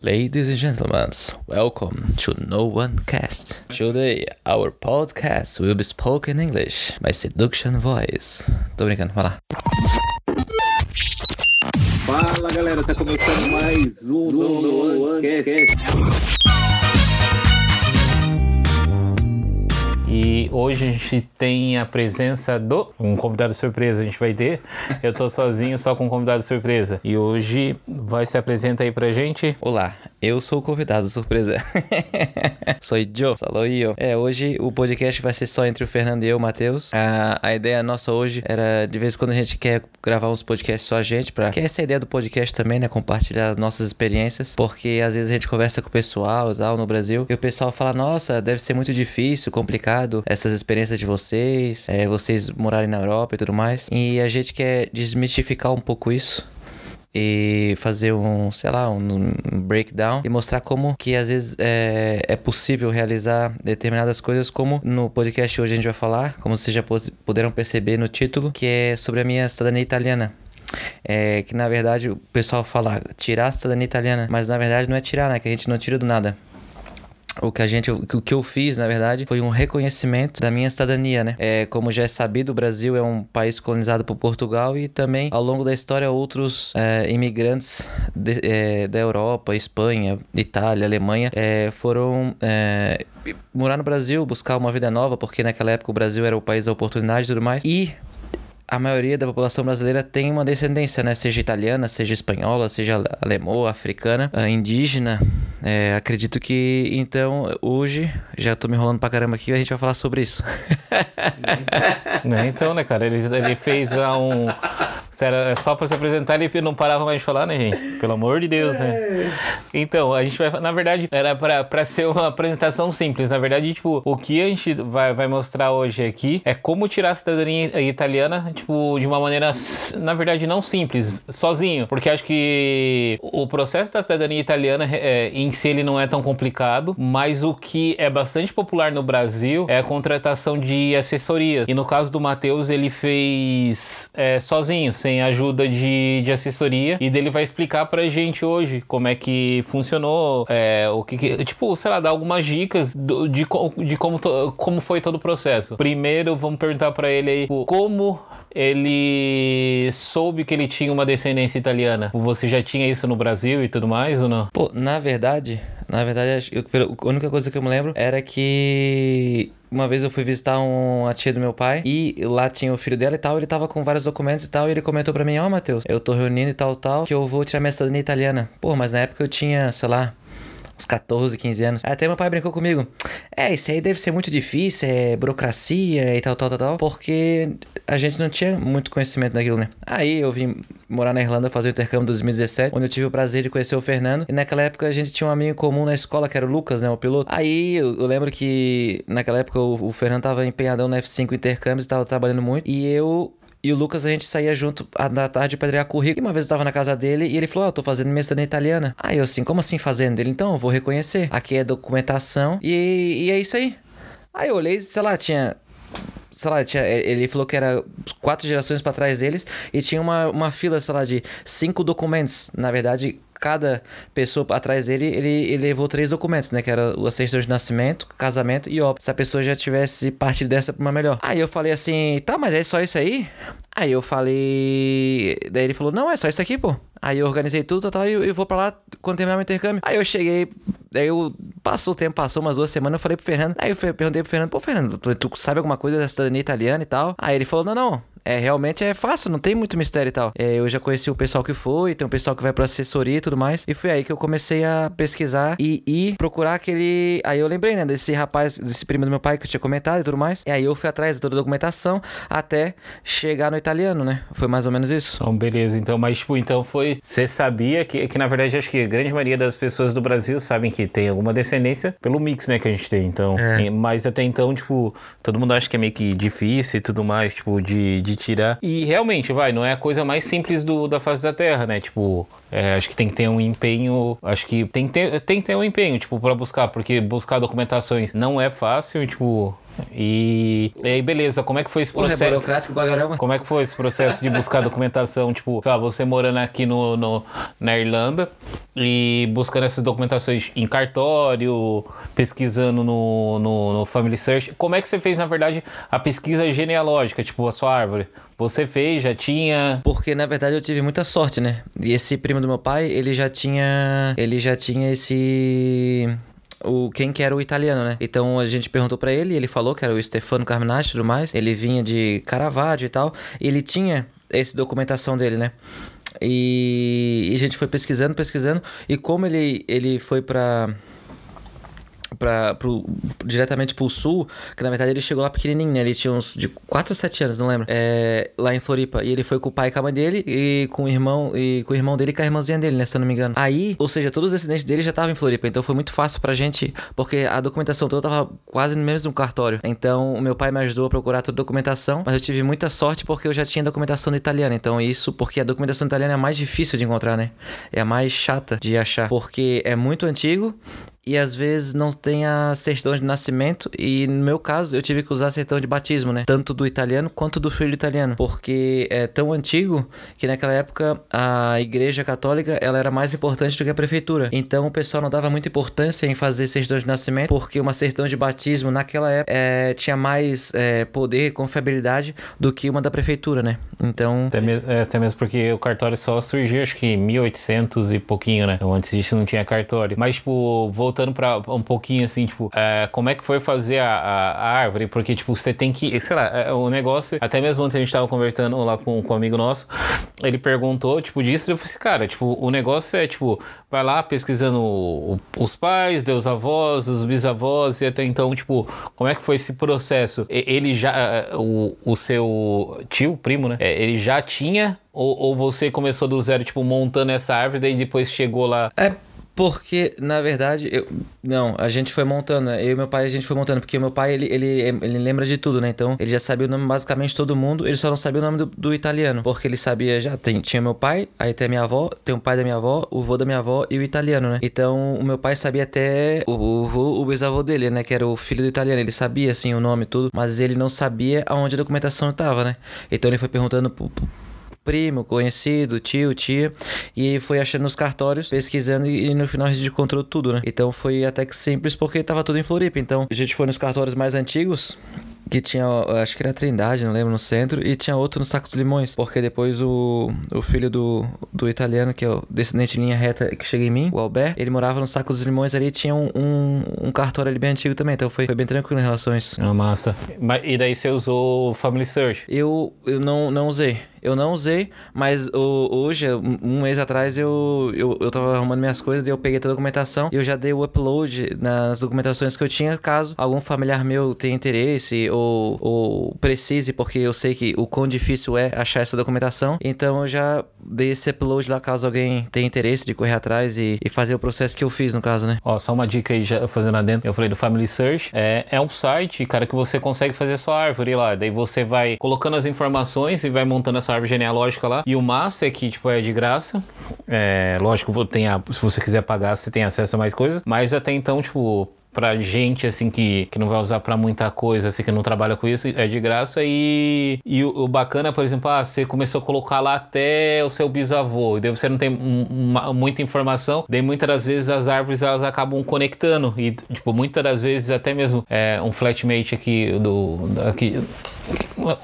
Ladies and gentlemen, welcome to No One Cast. Today, our podcast will be spoken English by seduction voice. Tô brincando, vai lá. Fala galera, tá começando mais um No One Cast. E hoje a gente tem a presença do. Um convidado surpresa a gente vai ter. Eu tô sozinho, só com um convidado surpresa. E hoje vai se apresenta aí pra gente. Olá, eu sou o convidado surpresa. sou Joe, falou eu. É, hoje o podcast vai ser só entre o Fernando e eu, Matheus. A, a ideia nossa hoje era, de vez em quando a gente quer gravar uns podcasts só a gente, pra. Que essa é a ideia do podcast também, né? Compartilhar as nossas experiências. Porque às vezes a gente conversa com o pessoal tal no Brasil. E o pessoal fala, nossa, deve ser muito difícil, complicado essas experiências de vocês, é, vocês morarem na Europa e tudo mais. E a gente quer desmistificar um pouco isso e fazer um, sei lá, um, breakdown e mostrar como que às vezes é, é possível realizar determinadas coisas, como no podcast hoje a gente vai falar, como vocês já puderam perceber no título, que é sobre a minha cidadania italiana. É, que na verdade o pessoal fala tirar a cidadania italiana, mas na verdade não é tirar, né? Que a gente não tira do nada o que a gente, o que eu fiz, na verdade, foi um reconhecimento da minha cidadania, né? É, como já é sabido, o Brasil é um país colonizado por Portugal e também, ao longo da história, outros é, imigrantes de, é, da Europa, Espanha, Itália, Alemanha, é, foram é, morar no Brasil, buscar uma vida nova, porque naquela época o Brasil era o país da oportunidade e tudo mais. E a maioria da população brasileira tem uma descendência, né? Seja italiana, seja espanhola, seja alemã, africana, ah, indígena. É, acredito que, então, hoje, já tô me enrolando pra caramba aqui, a gente vai falar sobre isso. né? Então, né, cara, ele, ele fez um... Era só pra se apresentar ele não parava mais de falar, né, gente? Pelo amor de Deus, né? Então, a gente vai... Na verdade, era pra ser uma apresentação simples. Na verdade, tipo, o que a gente vai, vai mostrar hoje aqui é como tirar a cidadania italiana tipo, de uma maneira, na verdade, não simples, sozinho. Porque acho que o processo da cidadania italiana é, em si ele não é tão complicado, mas o que é bastante popular no Brasil é a contratação de assessorias. E no caso do Matheus, ele fez é, sozinho, sem ajuda de, de assessoria. E dele vai explicar pra gente hoje como é que funcionou, é, o que, que, tipo, sei lá, dar algumas dicas do, de, de como, to, como foi todo o processo. Primeiro, vamos perguntar para ele aí como ele soube que ele tinha uma descendência italiana. Você já tinha isso no Brasil e tudo mais ou não? Pô, na verdade, na verdade, eu, a única coisa que eu me lembro era que uma vez eu fui visitar um, a tia do meu pai e lá tinha o filho dela e tal. Ele tava com vários documentos e tal. E ele comentou pra mim: Ó, oh, Matheus, eu tô reunindo e tal, tal, que eu vou tirar minha cidadania italiana. Pô, mas na época eu tinha, sei lá, uns 14, 15 anos. Até meu pai brincou comigo. É, isso aí deve ser muito difícil, é burocracia e tal, tal, tal, tal. Porque a gente não tinha muito conhecimento daquilo, né? Aí eu vim morar na Irlanda, fazer o intercâmbio em 2017, onde eu tive o prazer de conhecer o Fernando. E naquela época a gente tinha um amigo comum na escola, que era o Lucas, né? O piloto. Aí eu, eu lembro que naquela época o, o Fernando tava empenhadão na F5 intercâmbios, tava trabalhando muito. E eu e o Lucas, a gente saía junto na tarde pra entregar currículo. E uma vez eu tava na casa dele e ele falou: Ó, oh, tô fazendo cidadania italiana. Aí eu assim, como assim fazendo? Ele, então, eu vou reconhecer. Aqui é documentação e, e é isso aí. Aí eu olhei, sei lá, tinha sei lá, tinha, ele falou que era quatro gerações para trás deles e tinha uma, uma fila, sei lá, de cinco documentos. Na verdade, cada pessoa atrás dele, ele, ele levou três documentos, né? Que era o certidão de nascimento, casamento e óbito. Se a pessoa já tivesse partido dessa pra uma melhor. Aí eu falei assim, tá, mas é só isso aí? Aí eu falei. Daí ele falou, não, é só isso aqui, pô. Aí eu organizei tudo, tal, e eu, eu vou pra lá quando terminar meu intercâmbio. Aí eu cheguei, daí eu. Passou o tempo, passou umas duas semanas, eu falei pro Fernando. Aí eu perguntei pro Fernando, pô, Fernando, tu, tu sabe alguma coisa da cidadania italiana e tal? Aí ele falou, não, não, é, realmente é fácil, não tem muito mistério e tal. É, eu já conheci o pessoal que foi, tem um pessoal que vai pra assessoria e tudo mais. E foi aí que eu comecei a pesquisar e ir procurar aquele. Aí eu lembrei, né, desse rapaz, desse primo do meu pai que eu tinha comentado e tudo mais. E aí eu fui atrás de toda a documentação até chegar no italiano, né? Foi mais ou menos isso. Então, beleza. Então, mas, tipo, então foi. Você sabia que, que, na verdade, acho que a grande maioria das pessoas do Brasil sabem que tem alguma descendência pelo mix, né, que a gente tem. Então, é. mas até então, tipo, todo mundo acha que é meio que difícil e tudo mais, tipo, de, de tirar. E realmente, vai, não é a coisa mais simples do, da face da Terra, né? Tipo, é, acho que tem que ter um empenho. Acho que tem que ter, tem que ter um empenho, tipo, para buscar, porque buscar documentações não é fácil, tipo. E, e aí, beleza, como é que foi esse Porra, é processo? burocrático pra caramba. Como é que foi esse processo de buscar documentação? Tipo, sei lá, você morando aqui no, no- na Irlanda e buscando essas documentações em cartório, pesquisando no, no, no Family Search. Como é que você fez, na verdade, a pesquisa genealógica, tipo, a sua árvore? Você fez, já tinha. Porque na verdade eu tive muita sorte, né? E esse primo do meu pai, ele já tinha. Ele já tinha esse. O, quem que era o italiano, né? Então a gente perguntou pra ele, ele falou que era o Stefano Carminati e tudo mais. Ele vinha de Caravaggio e tal. Ele tinha essa documentação dele, né? E, e a gente foi pesquisando, pesquisando. E como ele, ele foi pra pra, pro, diretamente pro sul, que na verdade ele chegou lá pequenininho, né? Ele tinha uns de 4 ou 7 anos, não lembro. É, lá em Floripa. E ele foi com o pai e com a mãe dele, e com o irmão, e com o irmão dele e com a irmãzinha dele, né? Se eu não me engano. Aí, ou seja, todos os descendentes dele já estavam em Floripa. Então foi muito fácil pra gente, porque a documentação toda tava quase no mesmo cartório. Então o meu pai me ajudou a procurar toda a documentação, mas eu tive muita sorte porque eu já tinha documentação no italiano. Então isso, porque a documentação italiana é a mais difícil de encontrar, né? É a mais chata de achar, porque é muito antigo e às vezes não tem a certidão de nascimento e no meu caso eu tive que usar a certidão de batismo, né? Tanto do italiano quanto do filho italiano, porque é tão antigo que naquela época a igreja católica ela era mais importante do que a prefeitura. Então o pessoal não dava muita importância em fazer certidão de nascimento, porque uma certidão de batismo naquela época é, tinha mais é, poder e confiabilidade do que uma da prefeitura, né? Então Até, me- é, até mesmo porque o cartório só surgiu, acho que em 1800 e pouquinho, né? Então, antes disso não tinha cartório. Mas, tipo, voltando pra um pouquinho, assim, tipo, é, como é que foi fazer a, a- a árvore? Porque, tipo, você tem que, sei lá, é, o negócio, até mesmo ontem a gente tava conversando lá com, com um amigo nosso, ele perguntou, tipo, disso, e eu falei assim, cara, tipo, o negócio é, tipo, vai lá pesquisando o- os pais, os avós, os bisavós, e até então, tipo, como é que foi esse processo? Ele já, é, o, o seu tio, primo, né? É, ele já tinha, ou, ou você começou do zero, tipo, montando essa árvore, daí depois chegou lá. É porque, na verdade, eu. Não, a gente foi montando, né? Eu e meu pai a gente foi montando, porque meu pai ele, ele, ele lembra de tudo, né? Então ele já sabia o nome basicamente de todo mundo, ele só não sabia o nome do, do italiano. Porque ele sabia já, tem, tinha meu pai, aí tem a minha avó, tem o pai da minha avó, o vô da minha avó e o italiano, né? Então o meu pai sabia até o, o vô, o bisavô dele, né? Que era o filho do italiano. Ele sabia, assim, o nome e tudo, mas ele não sabia aonde a documentação tava, né? Então ele foi perguntando pro- primo, conhecido, tio, tia, e foi achando nos cartórios, pesquisando e, e no final a gente encontrou tudo, né? Então foi até que simples porque tava tudo em Floripa. Então a gente foi nos cartórios mais antigos. Que tinha, acho que era Trindade, não lembro, no centro, e tinha outro no Saco dos Limões, porque depois o, o filho do, do italiano, que é o descendente de linha reta que chega em mim, o Albert, ele morava no Saco dos Limões ali e tinha um, um, um cartório ali bem antigo também, então foi, foi bem tranquilo em relação a isso. Ah, massa. Mas- E daí você usou o Family Search. Eu, eu não, não usei. Eu não usei, mas o- hoje, um um mês atrás, eu, eu, eu tava arrumando minhas coisas, daí eu peguei toda a documentação e eu já dei o upload nas documentações que eu tinha, caso algum familiar meu tenha interesse ou, ou precise, porque eu sei que o quão difícil é achar essa documentação. Então eu já dei esse upload lá, caso alguém tenha interesse de correr atrás e, e fazer o processo que eu fiz, no caso, né? Ó, só uma dica aí, já fazendo adentro. Eu falei do Family Search. É, é um site, cara, que você consegue fazer sua árvore lá. Daí você vai colocando as informações e vai montando a sua árvore genealógica lá. E o massa é que, tipo, é de graça. É, lógico, tem a- se você quiser pagar, você tem acesso a mais coisas. Mas até então, tipo, pra gente, assim, que, que não vai usar pra muita coisa, assim, que não trabalha com isso, é de graça. E, e o, o bacana, por exemplo, ah, você começou a colocar lá até o seu bisavô, e daí você não tem um- uma- muita informação, daí muitas das vezes as árvores elas acabam conectando, e, tipo, muitas das vezes até mesmo é, um flatmate aqui do. Aqui,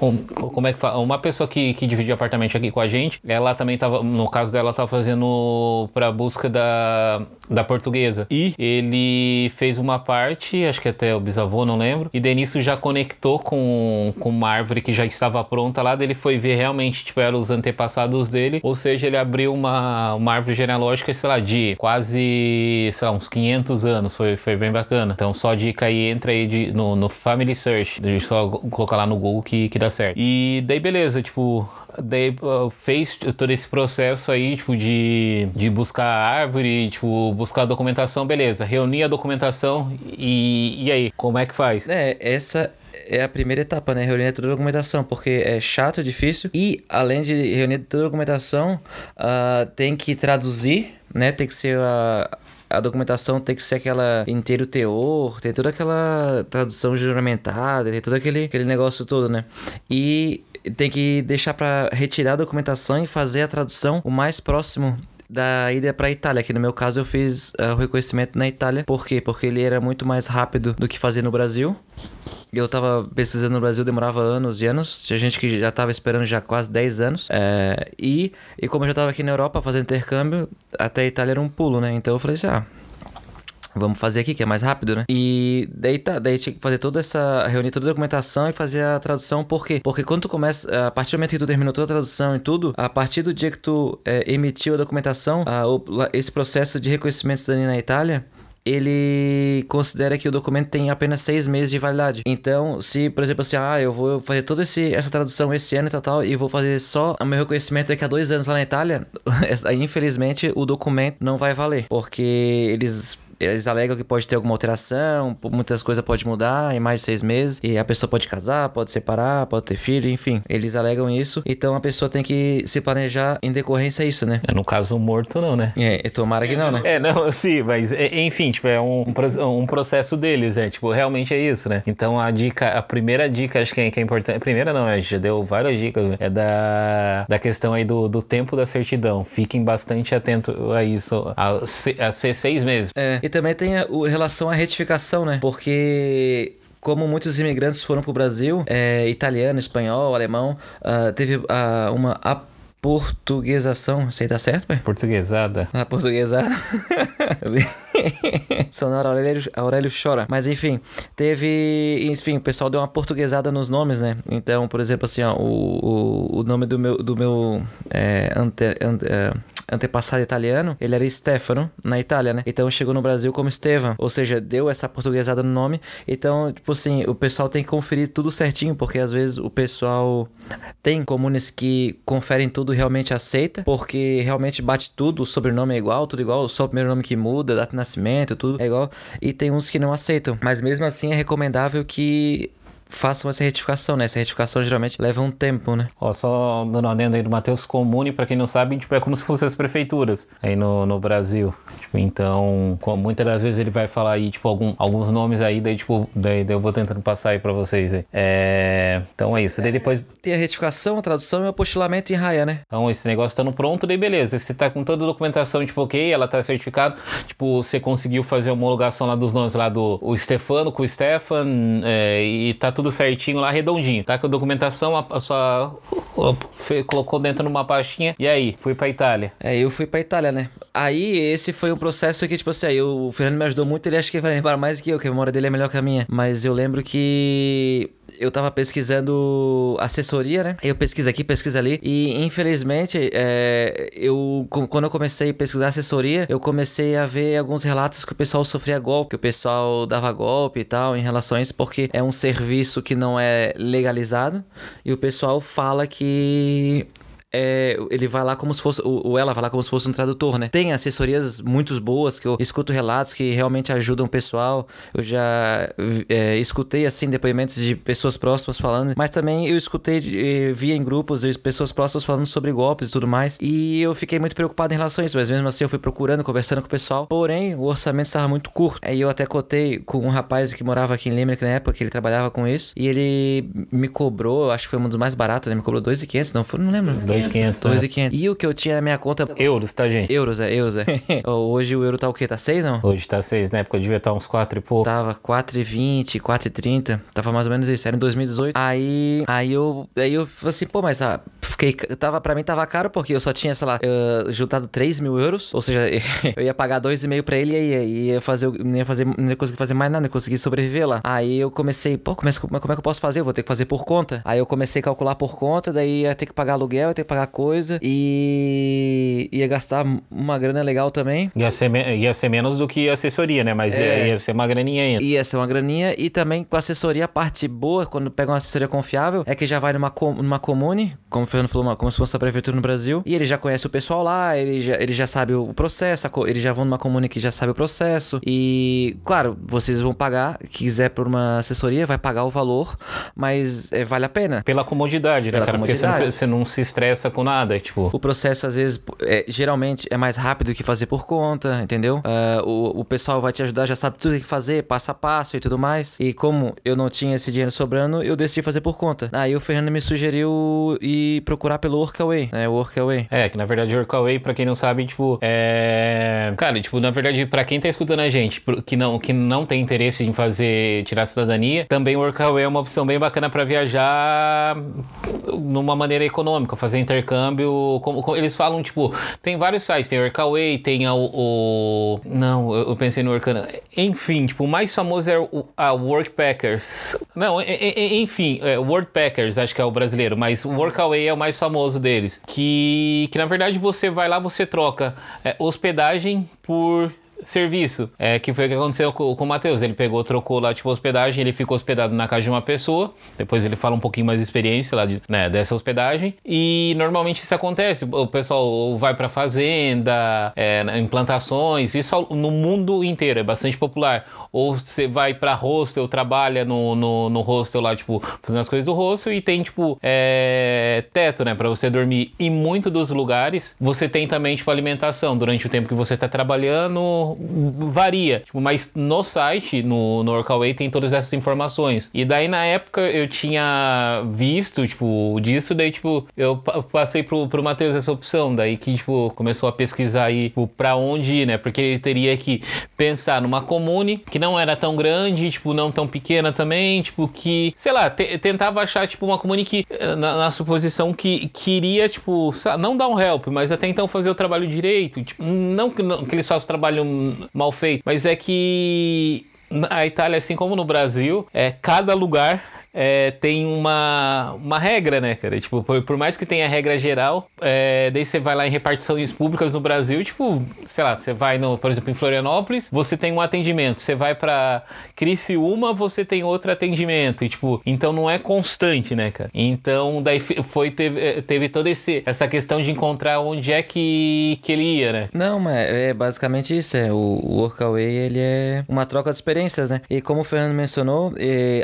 um- como é que fala? Uma pessoa que, que divide apartamento aqui com a gente, ela também tava, no caso dela, tava fazendo pra busca da, da portuguesa. E ele fez uma parte, acho que até o bisavô, não lembro, e nisso já conectou com, com uma árvore que já estava pronta lá, ele foi ver realmente, tipo, eram os antepassados dele, ou seja, ele abriu uma, uma árvore genealógica, sei lá, de quase, sei lá, uns 500 anos, foi, foi bem bacana. Então, só dica aí, entra aí de, no, no Family Search, a gente só colocar lá no Google que, que dá certo. E daí, beleza, tipo, daí uh, fez todo esse processo aí, tipo, de, de buscar a árvore, tipo, buscar a documentação, beleza, reunir a documentação e, e aí, como é que faz? É, essa é a primeira etapa, né? Reunir toda a documentação, porque é chato, difícil. E, além de reunir toda a documentação, ah, tem que traduzir né? Tem que ser a, a documentação tem que ser aquela inteiro teor, tem toda aquela tradução juramentada, tem todo aquele, aquele negócio todo, né? E tem que deixar para retirar a documentação e fazer a tradução o mais próximo da ida para Itália, que no meu caso eu fiz uh, o reconhecimento na Itália. Por quê? Porque ele era muito mais rápido do que fazer no Brasil. Eu tava pesquisando no Brasil, demorava anos e anos. Tinha gente que já tava esperando já quase 10 anos. É, e, e como eu já tava aqui na Europa fazendo intercâmbio, até a Itália era um pulo, né? Então eu falei assim, ah, Vamos fazer aqui, que é mais rápido, né? E daí tá, daí tinha que fazer toda essa. reunir toda a documentação e fazer a tradução, por quê? Porque quando tu começa. A partir do momento que tu terminou toda a tradução e tudo, a partir do dia que tu é, emitiu a documentação, a, o, esse processo de reconhecimento cidadania na Itália, ele considera que o documento tem apenas seis meses de validade. Então, se, por exemplo, assim, ah, eu vou fazer toda essa tradução esse ano e tal, tal, e vou fazer só o meu reconhecimento daqui a dois anos lá na Itália, infelizmente o documento não vai valer, porque eles eles alegam que pode ter alguma alteração, muitas coisas podem mudar em mais de seis meses, e a pessoa pode casar, pode separar, pode ter filho, enfim. Eles alegam isso, então a pessoa tem que se planejar em decorrência a isso, né? É, no caso, morto não, né? É, tomara que não, né? É, não, sim, mas é, enfim, tipo, é um, um processo deles, né? Tipo, realmente é isso, né? Então a dica, a primeira dica, acho que é, que é importante, a primeira não, a gente já deu várias dicas, né? é da, da questão aí do, do tempo da certidão. Fiquem bastante atentos a isso, a, a ser seis meses. É, e também tem a, relação à retificação, né? Porque como muitos imigrantes foram para o Brasil, é, italiano, espanhol, alemão, uh, teve uh, uma portuguesação, sei tá certo, pai? Portuguesada. A portuguesada. Sonora Aurélio, Aurélio chora. Mas enfim, teve. Enfim, o pessoal deu uma portuguesada nos nomes, né? Então, por exemplo, assim, ó, o, o, o nome do meu, do meu é, ante, ante, é, antepassado italiano, ele era Stefano, na Itália, né? Então chegou no Brasil como Estevam, ou seja, deu essa portuguesada no nome. Então, tipo assim, o pessoal tem que conferir tudo certinho, porque às vezes o pessoal tem comunes que conferem tudo realmente aceita, porque realmente bate tudo, o sobrenome é igual, tudo igual, só o primeiro nome que muda, data de nascimento, tudo é igual. E tem uns que não aceitam. Mas mesmo assim é recomendável que façam essa retificação, né? Essa retificação geralmente leva um tempo, né? Ó, só dando adendo aí do Matheus Comune, para quem não sabe, tipo, é como se fossem as prefeituras aí no, no Brasil. Tipo, então, muitas das vezes ele vai falar aí, tipo, algum, alguns nomes aí, daí, tipo, daí, daí eu vou tentando passar aí para vocês aí. É... Então é isso. Daí depois... Tem a retificação, a tradução e o apostilamento em raia, né? Então esse negócio estando pronto, daí beleza. Você tá com toda a documentação, tipo, ok, ela tá certificada, tipo, você conseguiu fazer a homologação lá dos nomes lá do o Stefano com o Stefan é, e tá tudo certinho lá, redondinho, tá? Com a documentação, a, a sua colocou dentro numa pastinha e aí, fui pra Itália. É, eu fui pra Itália, né? Aí esse foi um processo que, tipo assim, aí, o Fernando me ajudou muito, ele acha que vai lembrar mais que eu, que a memória dele é melhor que a minha. Mas eu lembro que eu tava pesquisando assessoria, né? Eu pesquiso aqui, pesquisa ali. E infelizmente, é, eu quando eu comecei a pesquisar assessoria, eu comecei a ver alguns relatos que o pessoal sofria golpe, que o pessoal dava golpe e tal em relação a isso, porque é um serviço que não é legalizado. E o pessoal fala que é, ele vai lá como se fosse, ou ela vai lá como se fosse um tradutor, né? Tem assessorias muito boas que eu escuto relatos que realmente ajudam o pessoal. Eu já é, escutei, assim, depoimentos de pessoas próximas falando, mas também eu escutei, via em grupos, pessoas próximas falando sobre golpes e tudo mais. E eu fiquei muito preocupado em relação a isso, mas mesmo assim eu fui procurando, conversando com o pessoal. Porém, o orçamento estava muito curto. Aí eu até cotei com um rapaz que morava aqui em Limerick na época, que ele trabalhava com isso, e ele me cobrou, acho que foi um dos mais baratos, né? Me cobrou 2,500, não, foi, não lembro. 2,500. 2,500. E o que eu tinha na minha conta. Euros, tá, gente? Euros, é, euros, é. Hoje o euro tá o quê? Tá 6, não? Hoje tá 6, na época devia estar tá uns 4 e pouco. Tava 4,20, 4,30. Tava mais ou menos isso. Era em 2018. Aí, aí eu. Aí eu falei assim, pô, mas ah, fiquei. Tava, pra mim tava caro porque eu só tinha, sei lá, uh, juntado 3 mil euros. Ou seja, eu ia pagar 2,5 pra ele e aí ia fazer. Não ia fazer. Não ia conseguir fazer mais nada, não ia conseguir sobreviver lá. Aí eu comecei, pô, como é, como é que eu posso fazer? Eu vou ter que fazer por conta. Aí eu comecei a calcular por conta, daí ia ter que pagar aluguel, ia ter que pagar coisa. E ia gastar uma grana legal também. Ia ser, ia ser menos do que assessoria, né? Mas é, ia, ser uma graninha ainda. Ia ser uma graninha. E também com assessoria, a parte boa, quando pega uma assessoria confiável, é que já vai numa, numa comune, como o Fernando falou, como se fosse a prefeitura no Brasil. E ele já conhece o pessoal lá, ele já, ele já sabe o processo, eles já vão numa comune que já sabe o processo. E, claro, vocês vão pagar, quiser por uma assessoria, vai pagar o valor, mas é, vale a pena. Pela comodidade, né, Pela cara? Comodidade. Porque você não, você não se estressa pressa com nada, tipo. O processo, às vezes, é, geralmente é mais rápido que fazer por conta, entendeu? Uh, o, o pessoal vai te ajudar, já sabe tudo o que fazer, passo a passo e tudo mais. E como eu não tinha esse dinheiro sobrando, eu decidi fazer por conta. Aí o Fernando me sugeriu ir procurar pelo Workaway, né? O Workaway. É, que na verdade o Workaway, pra quem não sabe, tipo, é. Cara, tipo, na verdade, pra quem tá escutando a gente, que não, que não tem interesse em fazer, tirar cidadania, também o Workaway é uma opção bem bacana para viajar numa maneira econômica, fazer intercâmbio. Como, como, eles falam, tipo, tem vários sites, tem o Workaway, tem o, o. não, eu pensei no Workana. Enfim, tipo, o mais famoso é o, a Workpackers. Não, enfim, é, Workpackers, acho que é o brasileiro, mas o Workaway é o mais famoso deles. Que, que na verdade você vai lá, você troca é, hospedagem por serviço. É, que foi o que aconteceu com, com o Matheus. Ele pegou, trocou lá, tipo, hospedagem, ele ficou hospedado na casa de uma pessoa. Depois ele fala um pouquinho mais de experiência lá de, né, dessa hospedagem. E normalmente isso acontece. O pessoal vai pra fazenda, é, implantações, isso no mundo inteiro, é bastante popular. Ou você vai pra hostel, trabalha no, no, no hostel lá, tipo, fazendo as coisas do hostel e tem, tipo, é, teto, né, pra você dormir. E muito dos lugares você tem também, tipo, alimentação durante o tempo que você tá trabalhando varia. Tipo, mas no site, no, no tem todas essas informações. E daí na época eu tinha visto, tipo, disso, daí, tipo, eu passei pro, pro Matheus essa opção. Daí que, tipo, começou a pesquisar aí, tipo, pra onde ir, né? Porque ele teria que pensar numa comune que não era tão grande, tipo, não tão pequena também, tipo, que, sei lá, tentava achar, tipo, uma comune que, eh, na, na suposição que queria, tipo, não dar um help, mas até então fazer o trabalho direito. Tipo, não que, não, que eles só trabalham mal feito. Mas é que a Itália, assim como no Brasil, é cada lugar é, tem uma, uma regra, né, cara? Tipo, por, por mais que tenha regra geral, é, daí você vai lá em repartições públicas no Brasil, tipo, sei lá, você vai, no, por exemplo, em Florianópolis, você tem um atendimento. Você vai pra Criciúma, você tem outro atendimento. E, tipo, então não é constante, né, cara? Então, daí foi, teve, é, teve toda esse, essa questão de encontrar onde é que, que ele ia, né? Não, mas é basicamente isso. É, o, o Workaway, ele é uma troca de experiências, né? E como o Fernando mencionou,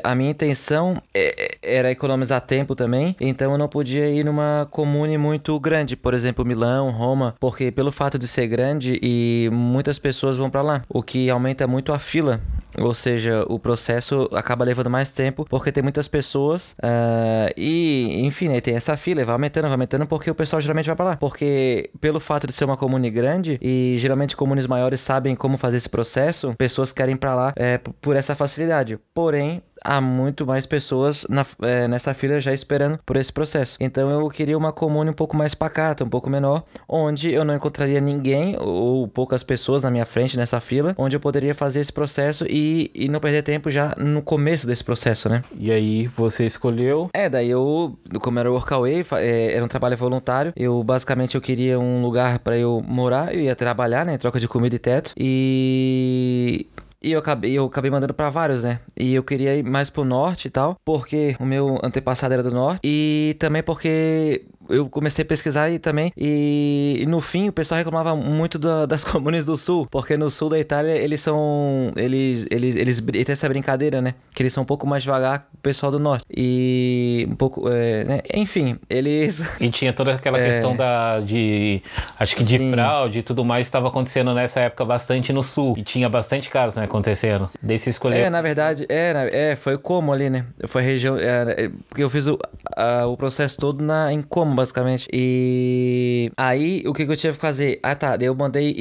a minha intenção é, era economizar tempo também, então eu não podia ir numa comune muito grande, por exemplo, Milão, Roma, porque pelo fato de ser grande e muitas pessoas vão para lá, o que aumenta muito a fila. Ou seja, o processo acaba levando mais tempo porque tem muitas pessoas uh, e, enfim, né, tem essa fila, vai aumentando, vai aumentando porque o pessoal geralmente vai para lá. Porque pelo fato de ser uma comune grande e geralmente comunes maiores sabem como fazer esse processo, pessoas querem para lá é, por essa facilidade. Porém, há muito mais pessoas na, é, nessa fila já esperando por esse processo. Então eu queria uma comune um pouco mais pacata, um pouco menor, onde eu não encontraria ninguém ou poucas pessoas na minha frente nessa fila, onde eu poderia fazer esse processo e, e não perder tempo já no começo desse processo, né? E aí você escolheu? É, daí eu, como era o Workaway, é, era um trabalho voluntário, eu basicamente eu queria um lugar para eu morar, eu ia trabalhar, né, em troca de comida e teto, e e eu acabei, eu acabei mandando para vários, né? E eu queria ir mais pro norte e tal, porque o meu antepassado era do norte. E também porque eu comecei a pesquisar e também. E, e, no fim o pessoal reclamava muito da, das comunes do sul, porque no sul da Itália eles são. Eles, eles, eles, eles têm essa brincadeira, né? Que eles são um pouco mais devagar que o pessoal do norte. E um pouco. É, né? Enfim, eles. E tinha toda aquela é... questão da. de. Acho que de Sim. fraude e tudo mais estava acontecendo nessa época bastante no sul. E tinha bastante casos, né? Acontecendo. Desse escolher. É, na verdade, é, é foi como ali, né? Foi região. É, é, porque eu fiz o, a, o processo todo na, em como basicamente. E aí, o que, que eu tive que fazer? Ah, tá. Eu mandei.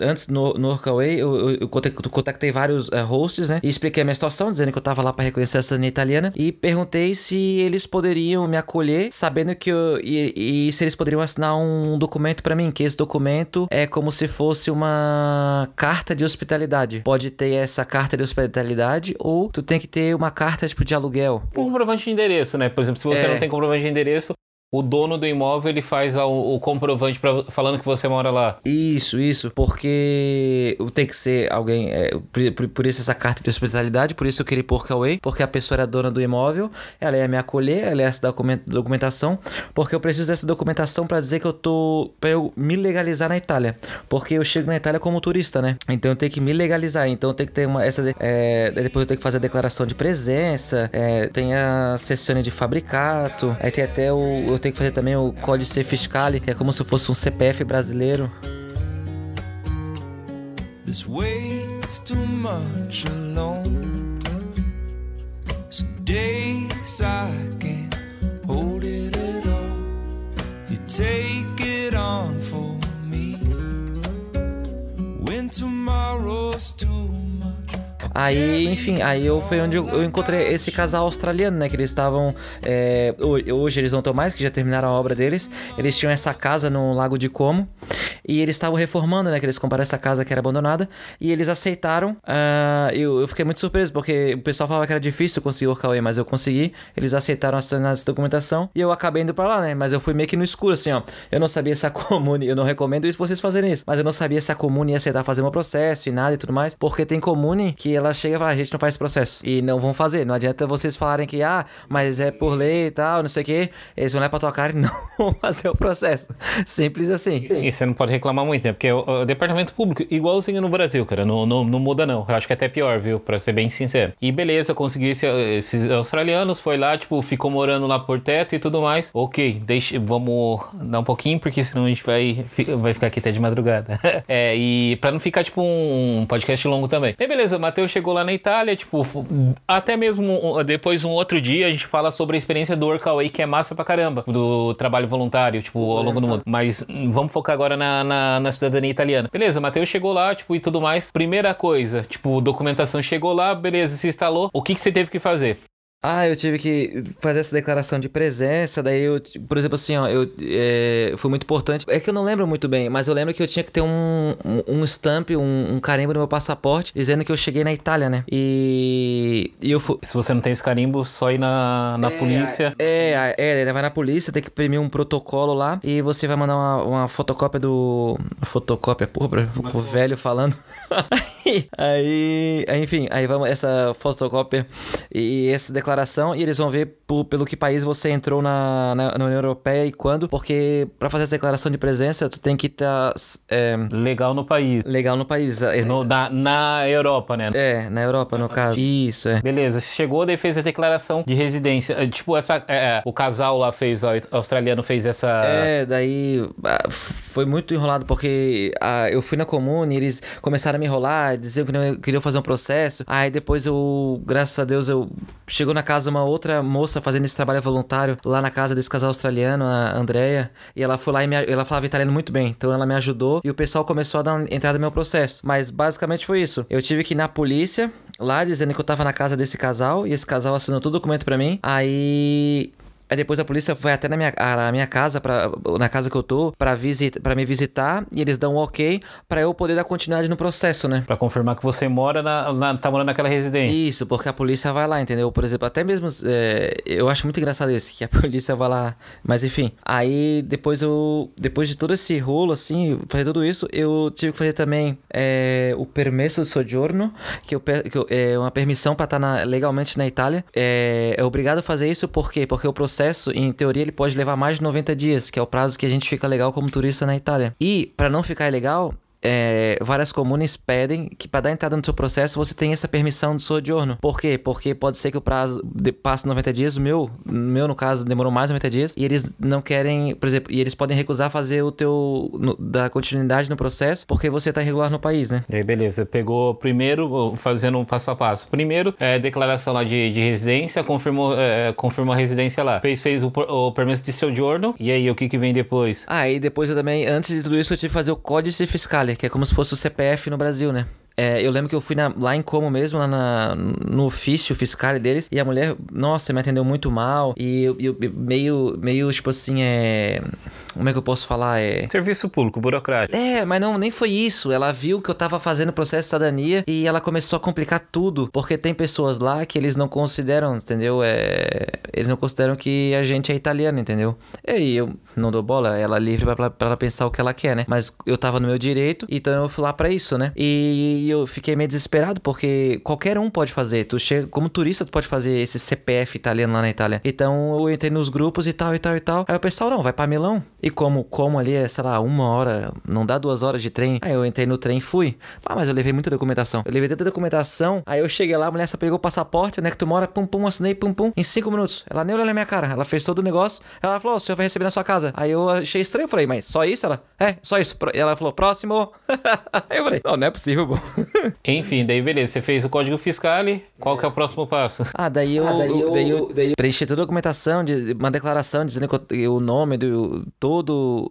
antes no, no Workaway, eu, eu, eu contactei vários uh, hosts, né? E expliquei a minha situação, dizendo que eu tava lá para reconhecer a cidadania italiana. E perguntei se eles poderiam me acolher, sabendo que eu. E, e se eles poderiam assinar um documento para mim, que esse documento é como se fosse uma carta de hospitalidade. Pode ter essa carta de hospitalidade, ou tu tem que ter uma carta tipo de aluguel. Um comprovante de endereço, né? Por exemplo, se você é... não tem comprovante de endereço, o dono do imóvel ele faz o, o comprovante pra, falando que você mora lá. Isso, isso, porque tem que ser alguém. É, por, por, isso essa carta de hospitalidade, por isso eu queria ir por porque a pessoa era dona do imóvel, ela ia me acolher, ela ia essa documentação, porque eu preciso dessa documentação para dizer que eu tô. pra eu me legalizar na Itália. Porque eu chego na Itália como turista, né? Então eu tenho que me legalizar. Então eu tenho que ter uma. Essa, é, depois eu tenho que fazer a declaração de presença, é, tem a sessão de fabricato, aí tem até o tenho que fazer também o Códice Fiscale, que é como se fosse um CPF brasileiro. This weight's too much alone. Some days I can't hold it at all. You take it on for me. When tomorrow's too Aí, enfim, aí eu foi onde eu, encontrei esse casal australiano, né? Que eles estavam. É, hoje eles não estão mais, que já terminaram a obra deles. Eles tinham essa casa no Lago de Como. E eles estavam reformando, né? Que eles compraram essa casa que era abandonada. E eles aceitaram. Uh, eu, eu, fiquei muito surpreso, porque o pessoal falava que era difícil conseguir o Workaway, mas eu consegui. Eles aceitaram assinar essa documentação. E eu acabei indo pra lá, né? Mas eu fui meio que no escuro, assim, ó. Eu não sabia se a comune. Eu não recomendo isso vocês fazerem isso. Mas eu não sabia se a comune ia aceitar fazer meu processo e nada e tudo mais. Porque tem comune que ela chega e fala, a gente não faz processo. E não vão fazer. Não adianta vocês falarem que, ah, mas é por lei e tal, não sei o quê. Eles vão lá pra tua cara e não vão fazer o processo. Simples assim. E você não pode reclamar muito, né? Porque o, o departamento público, igualzinho no Brasil, cara, não, não, não muda não. Eu acho que é até pior, viu? Pra ser bem sincero. E beleza, consegui esse, esses australianos, foi lá, tipo, ficou morando lá por teto e tudo mais. Ok, deixa, vamos dar um pouquinho, porque senão a gente vai, vai ficar aqui até de madrugada. é, e pra não ficar, tipo, um podcast longo também. E beleza, o Matheus chegou lá na Itália, tipo, até mesmo depois um outro dia a gente fala sobre a experiência do Workaway, que é massa pra caramba, do trabalho voluntário, tipo, ao longo do mundo. Mas vamos focar agora na, na, na cidadania italiana. Beleza, Matheus chegou lá, tipo, e tudo mais. Primeira coisa, tipo, documentação chegou lá, beleza, se instalou. O que, que você teve que fazer? Ah, eu tive que fazer essa declaração de presença, daí eu, por exemplo, assim, ó, eu, é, foi muito importante. É que eu não lembro muito bem, mas eu lembro que eu tinha que ter um, um, um stamp, um, um, carimbo no meu passaporte, dizendo que eu cheguei na Itália, né? E, e eu fui... Se você não tem esse carimbo, só ir na, na é, polícia. É, é, é, vai na polícia, tem que imprimir um protocolo lá, e você vai mandar uma, uma fotocópia do... Fotocópia, porra, o velho falando. aí, enfim, aí vamos, essa fotocópia e essa declaração e eles vão ver por, pelo que país você entrou na, na, na União Europeia e quando, porque para fazer essa declaração de presença tu tem que estar. Tá, é, legal no país. Legal no país. É, no, na, na Europa, né? É, na Europa, no caso. Isso, é. Beleza, chegou, daí fez a declaração de residência. É, tipo, essa. É, é, o casal lá fez, o australiano fez essa. É, daí ah, foi muito enrolado, porque ah, eu fui na comune, eles começaram a me enrolar, diziam que queriam fazer um processo. Aí depois eu, graças a Deus, eu chegou na na casa uma outra moça fazendo esse trabalho voluntário lá na casa desse casal australiano, a Andrea, e ela foi lá e me, ela falava italiano muito bem, então ela me ajudou e o pessoal começou a dar entrada no meu processo. Mas basicamente foi isso. Eu tive que ir na polícia lá dizendo que eu tava na casa desse casal e esse casal assinou todo o documento para mim. Aí Aí depois a polícia vai até na minha, na minha casa, pra, na casa que eu tô, pra, visit, pra me visitar e eles dão um ok pra eu poder dar continuidade no processo, né? Pra confirmar que você mora na, na tá morando naquela residência. Isso, porque a polícia vai lá, entendeu? Por exemplo, até mesmo. É, eu acho muito engraçado isso, que a polícia vai lá. Mas enfim. Aí depois eu. Depois de todo esse rolo, assim, fazer tudo isso, eu tive que fazer também é, o permesso de soggiorno, que, eu, que eu, é uma permissão pra estar na, legalmente na Itália. É, é obrigado a fazer isso por quê? Porque o processo processo, em teoria, ele pode levar mais de 90 dias, que é o prazo que a gente fica legal como turista na Itália. E, para não ficar ilegal, é, várias comunes pedem que para dar entrada no seu processo você tenha essa permissão de sojourno. Por quê? Porque pode ser que o prazo de, passe 90 dias, o meu, meu no caso demorou mais de 90 dias e eles não querem, por exemplo, e eles podem recusar fazer o teu no, da continuidade no processo porque você tá irregular no país, né? E aí, beleza, pegou primeiro fazendo um passo a passo. Primeiro, é, declaração lá de, de residência, confirmou, é, confirmou a residência lá. Fez, fez o, o permesso de sojourno e aí o que que vem depois? Ah, e depois eu também, antes de tudo isso, eu tive que fazer o códice fiscal que é como se fosse o CPF no Brasil, né? É, eu lembro que eu fui na, lá em Como mesmo, lá na, no ofício fiscal deles, e a mulher, nossa, me atendeu muito mal, e eu, eu, meio, meio, tipo assim, é... Como é que eu posso falar? É... Serviço público, burocrático. É, mas não, nem foi isso. Ela viu que eu tava fazendo processo de cidadania e ela começou a complicar tudo, porque tem pessoas lá que eles não consideram, entendeu? É... Eles não consideram que a gente é italiano, entendeu? E aí eu não dou bola, ela é livre pra, pra ela pensar o que ela quer, né? Mas eu tava no meu direito, então eu fui lá pra isso, né? E eu fiquei meio desesperado, porque qualquer um pode fazer. Tu chega, como turista, tu pode fazer esse CPF italiano lá na Itália. Então eu entrei nos grupos e tal, e tal, e tal. Aí o pessoal, não, vai pra Milão. E como, como ali é, sei lá, uma hora, não dá duas horas de trem. Aí eu entrei no trem e fui. Ah, mas eu levei muita documentação. Eu levei tanta documentação. Aí eu cheguei lá, a mulher só pegou o passaporte, né? Que tu mora, pum, pum, assinei, pum, pum. Em cinco minutos. Ela nem olhou na minha cara. Ela fez todo o negócio. Ela falou, o senhor vai receber na sua casa. Aí eu achei estranho. Eu falei, mas só isso? Ela, é, só isso. E ela falou, próximo. Aí eu falei, não, não é possível, pô. Enfim, daí beleza, você fez o código fiscal, qual que é o próximo passo? Ah, daí eu, daí eu, daí eu, daí eu preenchi toda a documentação, de, uma declaração dizendo que eu- o nome do todo.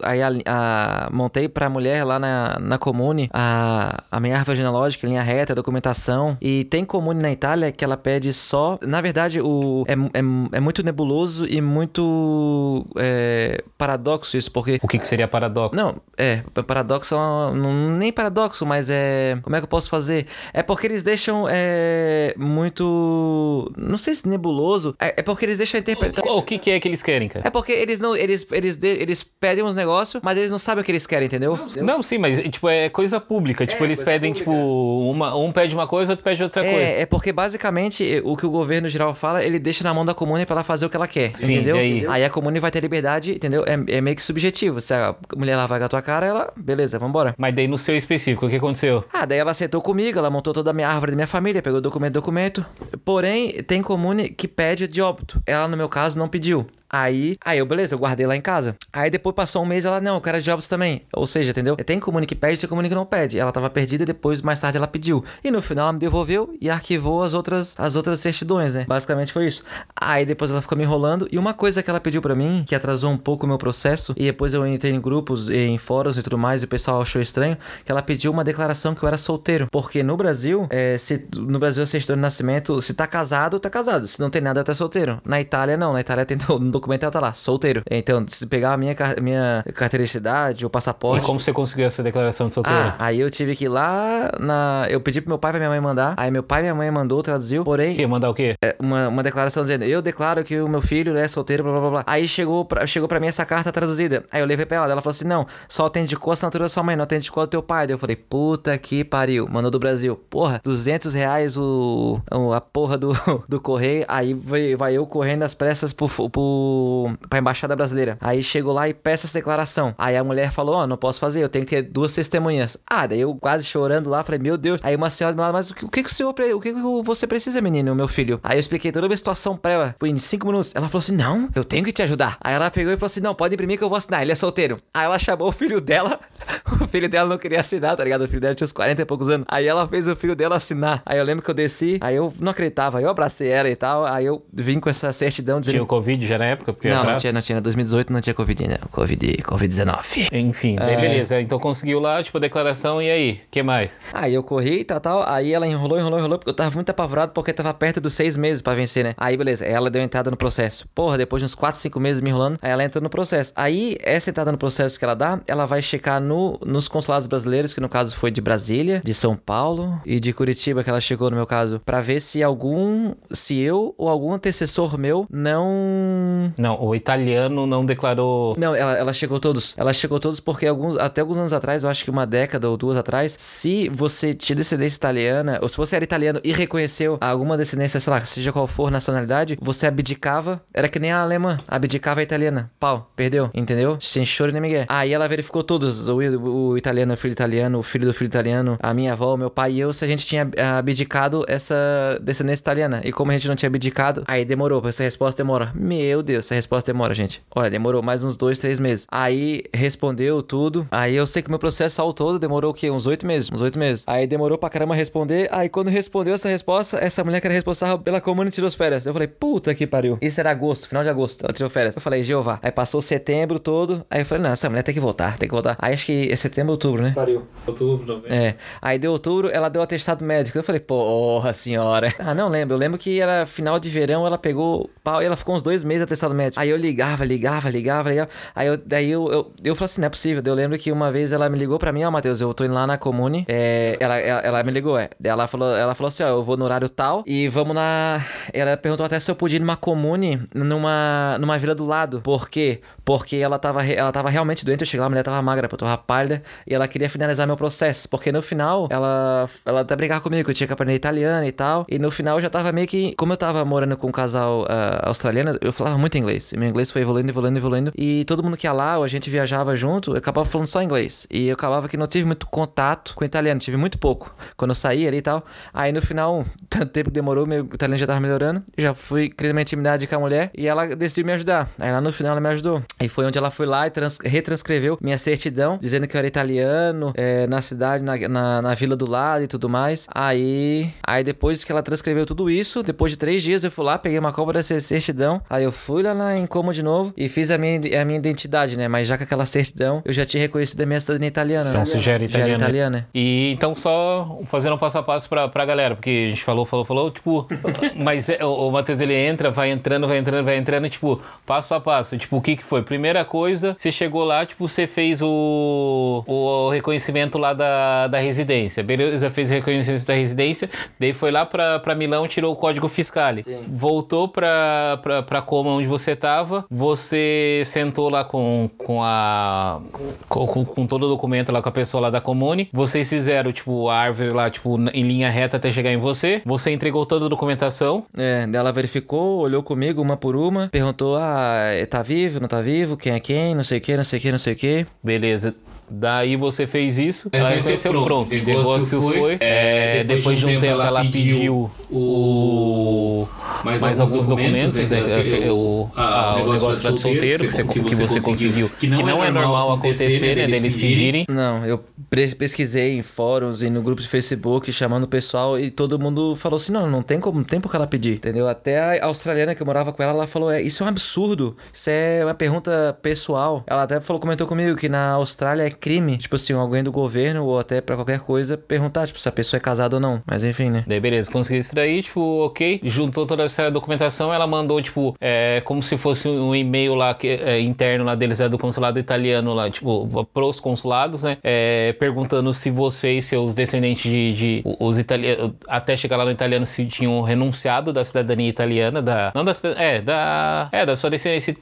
Aí a, a- montei pra mulher lá na, na comune a, a minha árvore genealógica, linha reta, documentação. E tem comune na Itália que ela pede só. Na verdade, o, é, é, é muito nebuloso e muito é, paradoxo isso, porque O que, que seria paradoxo? não, é, paradoxo, é não, nem paradoxo, mas é. Como é que eu posso fazer? É porque eles deixam é, muito. Não sei se nebuloso. É, é porque eles deixam interpretar. O que, que é que eles querem, cara? É porque eles não. Eles, eles, eles pedem uns negócios, mas eles não sabem o que eles querem, entendeu? Não, sim, mas tipo, é coisa pública. Tipo, eles pedem, pública. tipo, uma, um pede uma coisa, outro pede outra coisa. É, é porque basicamente o que o governo geral fala, ele deixa na mão da comune pra ela fazer o que ela quer, Sim, entendeu? e aí? a comune vai ter liberdade, entendeu? É, é meio que subjetivo. Se a mulher lá vai a tua cara, ela, beleza, vambora. Mas daí no seu específico, o que aconteceu? Ah, daí ela aceitou comigo, ela montou toda a minha árvore da minha família, pegou documento, documento. Porém, tem comune que pede de óbito. Ela, no meu caso, não pediu. Aí, aí eu, beleza, eu guardei lá em casa. Aí depois passou um mês, ela, não, eu quero de óbito também. Ou seja, entendeu? Tem comune que pede, tem comune que não pede. Ela tava perdida e depois, mais tarde, ela pediu. E no final ela me devolveu e arquivou as outras, as outras certidões, né? Basicamente foi isso. Aí depois ela ficou me enrolando. E uma coisa que ela pediu pra mim, que atrasou um pouco o meu processo, e depois eu entrei em grupos, em fóruns e tudo mais, e o pessoal achou estranho, que ela pediu uma declaração que eu era solteiro. Porque no Brasil, é, se no Brasil a certidão de nascimento, se tá casado, tá casado. Se não tem nada, tá solteiro. Na Itália, não. Na Itália tem no documento ela tá lá, solteiro. Então, se pegar a minha, car- minha carteira de cidade, o E passaporte. como você conseguiu essa declaração de solteiro? Ah, aí eu tive que ir lá na. Eu pedi pro meu pai e pra minha mãe mandar. Aí meu pai e minha mãe mandou, traduziu. Porém, Ia mandar o quê? é, uma, uma declaração dizendo: Eu declaro que o meu filho é solteiro, blá blá blá. blá. Aí chegou pra, chegou pra mim essa carta traduzida. Aí eu levei pra ela. Ela falou assim: Não, só autenticou a assinatura da sua mãe, não autenticou do teu pai. Daí eu falei: Puta que pariu. Mandou do Brasil. Porra, 200 reais o, o- a porra do, do correio. Aí vai, vai eu correndo às pressas pro, pro, pra embaixada brasileira. Aí chego lá e peço essa declaração. Aí a mulher falou: Ó, não posso fazer, eu tenho que ter duas testemunhas. Ah, daí eu quase chorando lá, falei: Meu Deus. Aí uma senhora lado, mas o que, o que, o senhor, o que, você precisa, menino, meu filho? Aí eu expliquei toda a minha situação pra ela. Foi em cinco minutos. Ela falou assim: Não, eu tenho que te ajudar. Aí ela pegou e falou assim: Não, pode imprimir que eu vou assinar. Ele é solteiro. Aí ela chamou o filho dela. o filho dela não queria assinar, tá ligado? O filho dela tinha uns 40 e poucos anos. Aí ela fez o filho dela assinar. Aí eu lembro que eu desci. Aí eu não acreditava. Aí eu abracei ela e tal. Aí eu vim com essa certidão dizendo. Tinha o Covid já na época? Não, não tinha, não tinha. 2018 não tinha Covid ainda. Covid, Covid-19. Enfim, daí É. beleza. Então conseguiu lá, tipo, a declaração, e aí? O que mais? Aí eu corri e tal, tal. Aí ela enrolou, enrolou, enrolou, porque eu tava muito apavorado porque tava perto dos seis meses pra vencer, né? Aí beleza, ela deu entrada no processo. Porra, depois de uns 4, 5 meses me enrolando, aí ela entrou no processo. Aí essa entrada no processo que ela dá, ela vai checar no, nos consulados brasileiros, que no caso foi de Brasília, de São Paulo e de Curitiba, que ela chegou no meu caso, pra ver se algum, se eu ou algum antecessor meu não Não, o italiano não declarou. não, ela, ela chegou todos. Ela chegou todos porque alguns, até alguns anos atrás, eu acho que uma década ou duas atrás, se você tinha descendência italiana, ou se você era italiano e reconheceu alguma descendência, sei lá, seja qual for nacionalidade, você abdicava. Era que nem a alemã, abdicava a italiana. Pau, perdeu, entendeu? Sem choro nem migué. Aí ela verificou todos: o, o italiano, o filho italiano, o filho do filho italiano, a minha avó, o meu pai e eu, se a gente tinha abdicado essa descendência italiana. E como a gente não tinha abdicado, aí demorou, essa resposta demora. Meu Deus, essa resposta demora, gente. Olha, demorou mais uns dois, três meses. Aí respondeu tudo. Aí eu sei que meu processo ao todo demorou o quê? Uns oito meses. Uns oito meses. Aí demorou pra caramba responder. Aí quando respondeu essa resposta, essa mulher que era responsável pela comune tirou as férias. Eu falei, puta que pariu. Isso era agosto, final de agosto. Ela tirou férias. Eu falei, Jeová. Aí passou setembro todo. Aí eu falei, não, essa mulher tem que voltar, tem que voltar. Aí acho que é setembro, outubro, né? Pariu. Outubro, novembro. É. Aí deu outubro, ela deu atestado médico. Eu falei, porra senhora. Ah, não lembro. Eu lembro que era final de verão, ela pegou pau e ela ficou uns dois meses atestado do médico. Aí eu ligava, ligava, ligava, ligava. Aí eu, daí eu, eu, eu falei assim, não é possível. Eu lembro que uma vez ela me ligou pra mim, ó, Matheus, eu tô indo lá na Comune. É, ela, ela, ela me ligou, é. Ela falou, ela falou assim, ó, eu vou no horário tal e vamos na. Ela perguntou até se eu podia ir numa Comune numa, numa vila do lado. Por quê? Porque ela tava, ela tava realmente doente. Eu cheguei lá, a mulher tava magra, eu tava pálida. E ela queria finalizar meu processo. Porque no final, ela, ela até brincava comigo, que eu tinha que aprender italiano e tal. E no final eu já tava meio que. Como eu tava morando com um casal ah, australiano, eu falava muito inglês. E meu inglês foi evoluindo, evoluindo, evoluindo. E todo mundo que ia lá, ou a gente viajava junto, eu acabava falando só inglês. E eu acabava que não tive muito contato com italiano, tive muito pouco. Quando eu saía ali e tal. Aí no final, tanto tempo demorou, meu italiano já tava melhorando. Já fui criando uma intimidade com a mulher e ela decidiu me ajudar. Aí lá no final ela me ajudou. Aí foi onde ela foi lá e trans- retranscreveu minha certidão, dizendo que eu era italiano, é, na cidade, na, na, na vila do lado e tudo mais. Aí, aí depois que ela transcreveu tudo isso, depois de três dias eu fui lá, peguei uma cópia dessa certidão. Aí eu fui lá na Incomo de novo e fiz a minha, a minha identidade, né? Mas já com aquela certidão, eu já tinha reconhecido a minha cidadania italiana. Então né? você já era Já era italiano. italiana. E então só fazendo um passo a passo pra, pra galera, porque a gente falou, falou, falou, tipo, mas é, o, o Matheus ele entra, vai entrando, vai entrando, vai entrando, tipo, passo a passo. Tipo, o que que foi? Primeira coisa, você chegou lá, tipo, você fez o, o reconhecimento lá da, da residência. Beleza, fez o reconhecimento da residência, daí foi lá pra, pra Milão, tirou o código fiscal. Voltou pra, pra, pra Coma onde você tava, você sentou lá com, com a. Com, com- com todo o documento lá com a pessoa lá da Comune. Vocês fizeram, tipo, a árvore lá, tipo, em linha reta até chegar em você. Você entregou toda a documentação. É, ela verificou, olhou comigo uma por uma, perguntou: ah, tá vivo, não tá vivo, quem é quem, não sei o que, não sei o que, não sei o que. Beleza. Daí você fez isso, ela Reconheceu, pronto. pronto. O O negócio foi, foi. é, é, depois de um tempo ela pediu o. mais Mais alguns alguns documentos, documentos, né? né, assim, o, ah, a- o negócio da solteiro, que você, que você conseguiu. Que não, é normal acontecer, né? Deles pedirem. Não, eu pesquisei em fóruns e no grupo de Facebook, chamando o pessoal, e todo mundo falou assim: não, não tem como, não tem por que ela pedir, entendeu? Até a australiana que eu morava com ela, ela falou: é, isso é um absurdo, isso é uma pergunta pessoal. Ela até falou, comentou comigo que na Austrália é crime, tipo assim, alguém do governo ou até pra qualquer coisa, perguntar, tipo, se a pessoa é casada ou não. Mas enfim, né? Daí, beleza, consegui isso daí, tipo, ok. Juntou toda essa documentação, ela mandou, tipo, é, como se fosse um e-mail lá que, é, interno lá deles, é do consulado italiano lá, tipo, pros consulados, né? É, perguntando se vocês, seus descendentes de. de os italianos, até chegar lá no italiano, se tinham renunciado da cidadania italiana, da. Não da. É, da. É, da sua descendência.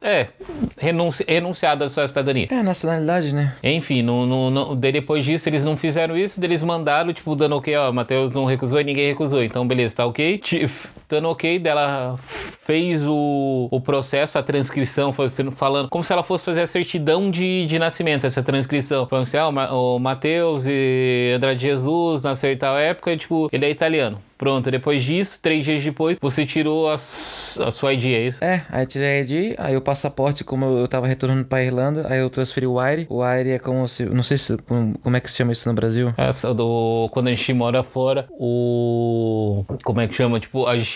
É, renunci, renunciado da sua cidadania. É, nacionalidade, né? Enfim, no, no, no- depois disso eles não fizeram isso, eles mandaram, tipo, dando ok, ó, Matheus não recusou e ninguém recusou, então beleza, tá ok. Ti- Dando ok, dela fez o, o processo, a transcrição, falando, como se ela fosse fazer a certidão de, de nascimento, essa transcrição. Falando assim, ah, o Ma- o Matheus e Andrade Jesus nasceu em tal época, e, tipo, ele é italiano. Pronto, depois disso, três dias depois, você tirou a, a sua ID, é isso? É, aí tirei a ID, aí o passaporte, como eu tava retornando pra Irlanda, aí eu transferi o Wire. O Wire é como se. Não sei se. Como, como é que se chama isso no Brasil? Essa do. Quando a gente mora fora, o. Como é que chama? Tipo, a gente.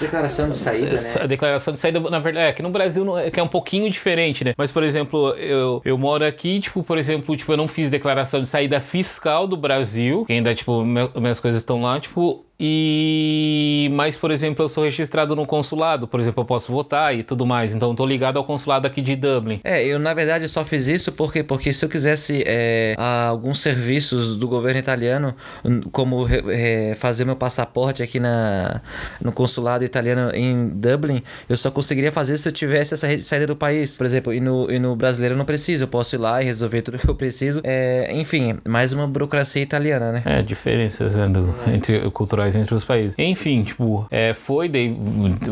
Declaração de saída, A declaração de saída, na verdade, é que no Brasil não- é que é um pouquinho diferente, né? Mas, por exemplo, eu, eu moro aqui, tipo, por exemplo, tipo, eu não fiz declaração de saída fiscal do Brasil, que ainda, tipo, me- minhas coisas estão lá, tipo. E. Mas, por exemplo, eu sou registrado no consulado, por exemplo, eu posso votar e tudo mais. Então, eu tô ligado ao consulado aqui de Dublin. É, eu na verdade só fiz isso porque, porque se eu quisesse é, alguns serviços do governo italiano, como é, fazer meu passaporte aqui na, no consulado italiano em Dublin, eu só conseguiria fazer se eu tivesse essa saída do país. Por exemplo, e no, e no brasileiro eu não preciso, eu posso ir lá e resolver tudo que eu preciso. É, enfim, mais uma burocracia italiana, né? É, diferenças né, do- entre, culturais entre os países. Enfim, tipo, é, foi, daí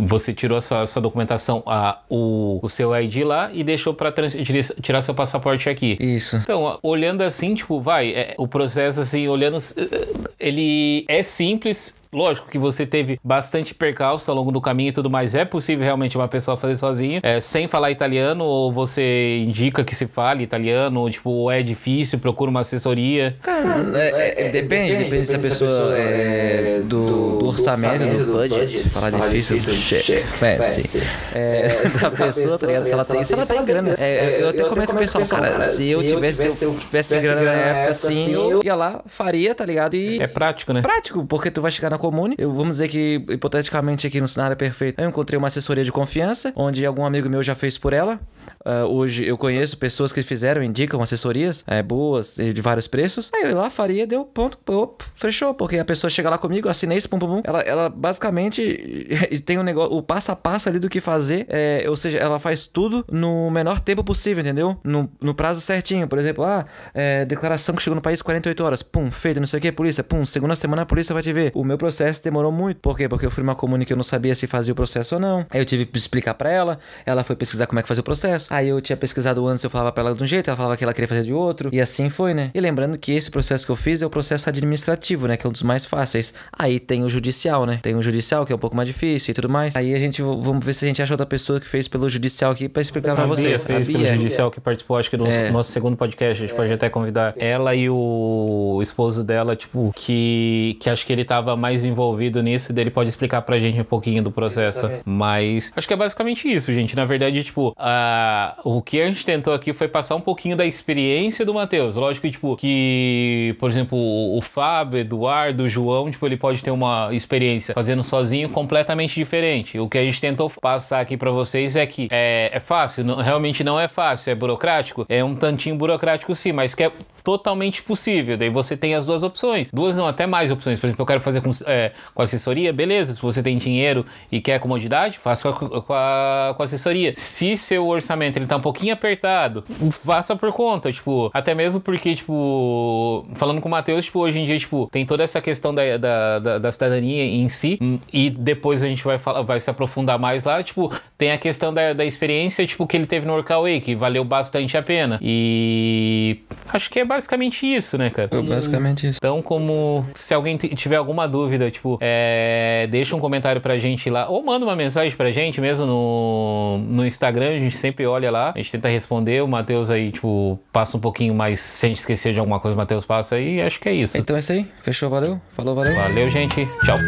você tirou a sua, a sua documentação, a, o, o seu ID lá e deixou pra trans- tirar- seu passaporte aqui. Isso. Então, olhando assim, tipo, vai, é, o processo assim, olhando, ele é simples. Lógico que você teve bastante percalço ao longo do caminho e tudo mais. É possível realmente uma pessoa fazer sozinha, é, sem falar italiano, ou você indica que se fale italiano, ou, tipo, ou é difícil, procura uma assessoria. Cara, é- é- depende, depende, se a pessoa é do, do orçamento, do budget, falar difícil, do chefe, fancy, é, da pessoa, tá ligado? Se ela tem, se ela tem grana. É, eu até comento pro pessoal, cara, se eu tivesse, se eu tivesse grana na época assim, eu ia lá, faria, tá ligado? E É prático, né? prático, porque tu vai chegar na na comune. Eu, vamos dizer que, hipoteticamente, aqui no cenário perfeito, eu encontrei uma assessoria de confiança, onde algum amigo meu já fez por ela. Uh, hoje eu conheço pessoas que fizeram, indicam assessorias é, boas, de vários preços. Aí eu lá, faria, deu ponto, op, fechou. Porque a pessoa chega lá comigo, assinei esse pum, pum, pum. Ela, ela basicamente tem um negócio, o passo a passo ali do que fazer. É, ou seja, ela faz tudo no menor tempo possível, entendeu? No, no prazo certinho. Por exemplo, ah, é, declaração que chegou no país 48 horas, pum, feito, não sei o que, polícia, pum, segunda semana a polícia vai te ver. O meu processo demorou muito. Por quê? Porque eu fui numa comune que eu não sabia se fazia o processo ou não. Aí eu tive que explicar para ela, ela foi pesquisar como é que fazia o processo. Aí eu tinha pesquisado antes, eu falava pra ela de um jeito, ela falava que ela queria fazer de outro. E assim foi, né? E lembrando que esse processo que eu fiz é o processo administrativo, né? Que é um dos mais fáceis. Aí tem o judicial, né? Tem o judicial, que é um pouco mais difícil e tudo mais. Aí a gente, vamos ver se a gente acha outra pessoa que fez pelo judicial aqui pra explicar pra vocês. Fez pelo judicial que participou, acho que do é. nosso segundo podcast. A gente pode até convidar ela e o esposo dela, tipo, que, que acho que ele tava mais envolvido nisso e dele pode explicar pra gente um pouquinho do processo. Mas acho que é basicamente isso, gente. Na verdade, tipo, a, o que a gente tentou aqui foi passar um pouquinho da experiência do Matheus. Lógico que, tipo, que, por exemplo, o, o Fábio, Eduardo, o João, tipo, ele pode ter uma experiência fazendo sozinho completamente diferente. O que a gente tentou passar aqui para vocês é que é, é fácil, não, realmente não é fácil, é burocrático, é um tantinho burocrático sim, mas que é totalmente possível. Daí você tem as duas opções. Duas não, até mais opções. Por exemplo, eu quero fazer com, é, com assessoria, beleza. Se você tem dinheiro e quer comodidade, faça com a, com a, com a assessoria. Se seu orçamento ele tá um pouquinho apertado, faça por conta. Tipo, até mesmo porque, tipo, falando com o Matheus, tipo, hoje em dia, tipo, tem toda essa questão da, da, da, da cidadania em si. E depois a gente vai, falar, vai se aprofundar mais lá. Tipo, tem a questão da, da experiência, tipo, que ele teve no Workaway, que valeu bastante a pena. E acho que é basicamente isso, né, cara? É basicamente isso. Então, como se alguém tiver alguma dúvida, tipo, é, deixa um comentário pra gente lá, ou manda uma mensagem pra gente mesmo no, no Instagram, a gente sempre olha lá, a gente tenta responder, o Matheus aí, tipo, passa um pouquinho mais, sem esquecer de alguma coisa, o Matheus passa aí, acho que é isso. Então é isso aí, fechou, valeu, falou, valeu. Valeu, gente, tchau.